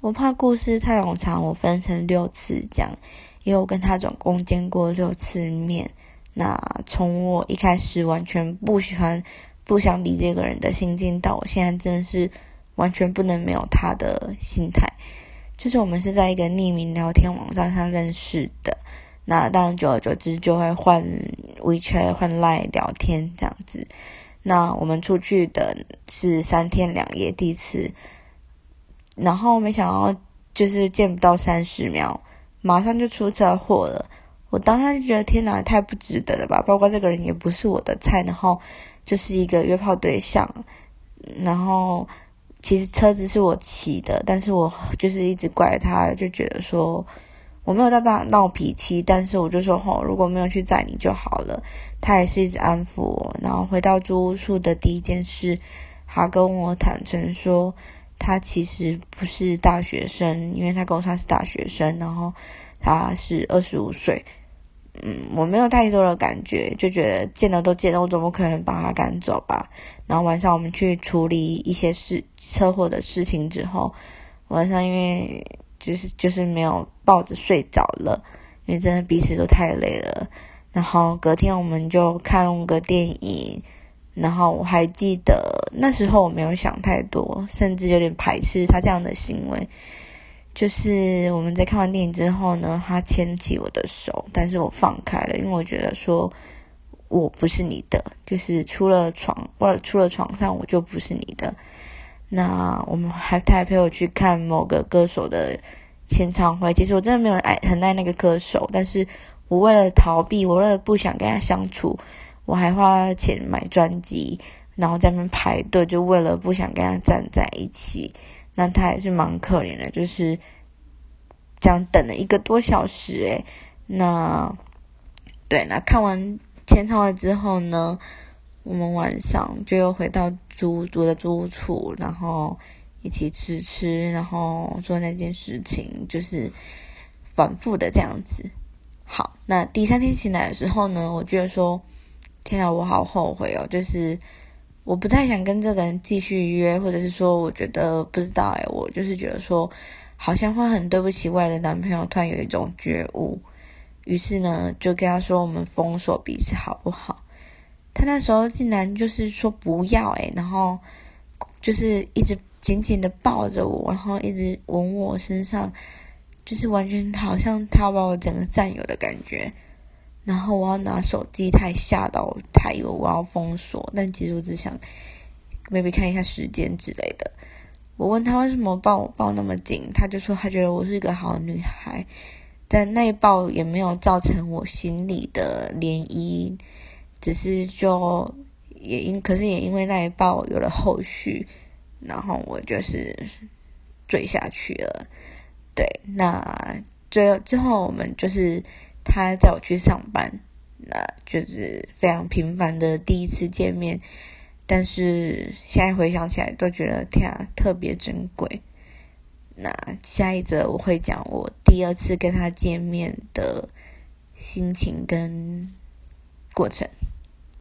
我怕故事太冗长，我分成六次讲，因为我跟他总共见过六次面。那从我一开始完全不喜欢、不想理这个人的心境，到我现在真的是完全不能没有他的心态。就是我们是在一个匿名聊天网站上认识的，那当然久而久之就会换 WeChat、换 Line 聊天这样子。那我们出去的是三天两夜，第一次。然后没想到，就是见不到三十秒，马上就出车祸了。我当下就觉得天哪，太不值得了吧！包括这个人也不是我的菜，然后就是一个约炮对象。然后其实车子是我骑的，但是我就是一直怪他，就觉得说我没有到大闹脾气，但是我就说吼，如果没有去载你就好了。他也是一直安抚我。然后回到租屋处的第一件事，他跟我坦诚说。他其实不是大学生，因为他跟我说他是大学生，然后他是二十五岁。嗯，我没有太多的感觉，就觉得见了都见了，我怎么可能把他赶走吧？然后晚上我们去处理一些事车祸的事情之后，晚上因为就是就是没有抱着睡着了，因为真的彼此都太累了。然后隔天我们就看个电影。然后我还记得那时候我没有想太多，甚至有点排斥他这样的行为。就是我们在看完电影之后呢，他牵起我的手，但是我放开了，因为我觉得说我不是你的，就是出了床或者出了床上我就不是你的。那我们还他还陪我去看某个歌手的签唱会，其实我真的没有爱很爱那个歌手，但是我为了逃避，我为了不想跟他相处。我还花钱买专辑，然后在那边排队，就为了不想跟他站在一起。那他也是蛮可怜的，就是这样等了一个多小时。诶，那对，那看完签唱会之后呢，我们晚上就又回到租租的租处，然后一起吃吃，然后做那件事情，就是反复的这样子。好，那第三天醒来的时候呢，我觉得说。天啊，我好后悔哦！就是我不太想跟这个人继续约，或者是说，我觉得不知道哎，我就是觉得说，好像会很对不起未来的男朋友。突然有一种觉悟，于是呢，就跟他说我们封锁彼此好不好？他那时候竟然就是说不要哎，然后就是一直紧紧的抱着我，然后一直吻我身上，就是完全好像他把我整个占有的感觉。然后我要拿手机，他还吓到，他以为我要封锁，但其实我只想，maybe 看一下时间之类的。我问他为什么抱我抱那么紧，他就说他觉得我是一个好女孩，但那一抱也没有造成我心里的涟漪，只是就也因，可是也因为那一抱有了后续，然后我就是坠下去了。对，那最之后我们就是。他载我去上班，那就是非常平凡的第一次见面，但是现在回想起来都觉得天啊，特别珍贵。那下一则我会讲我第二次跟他见面的心情跟过程。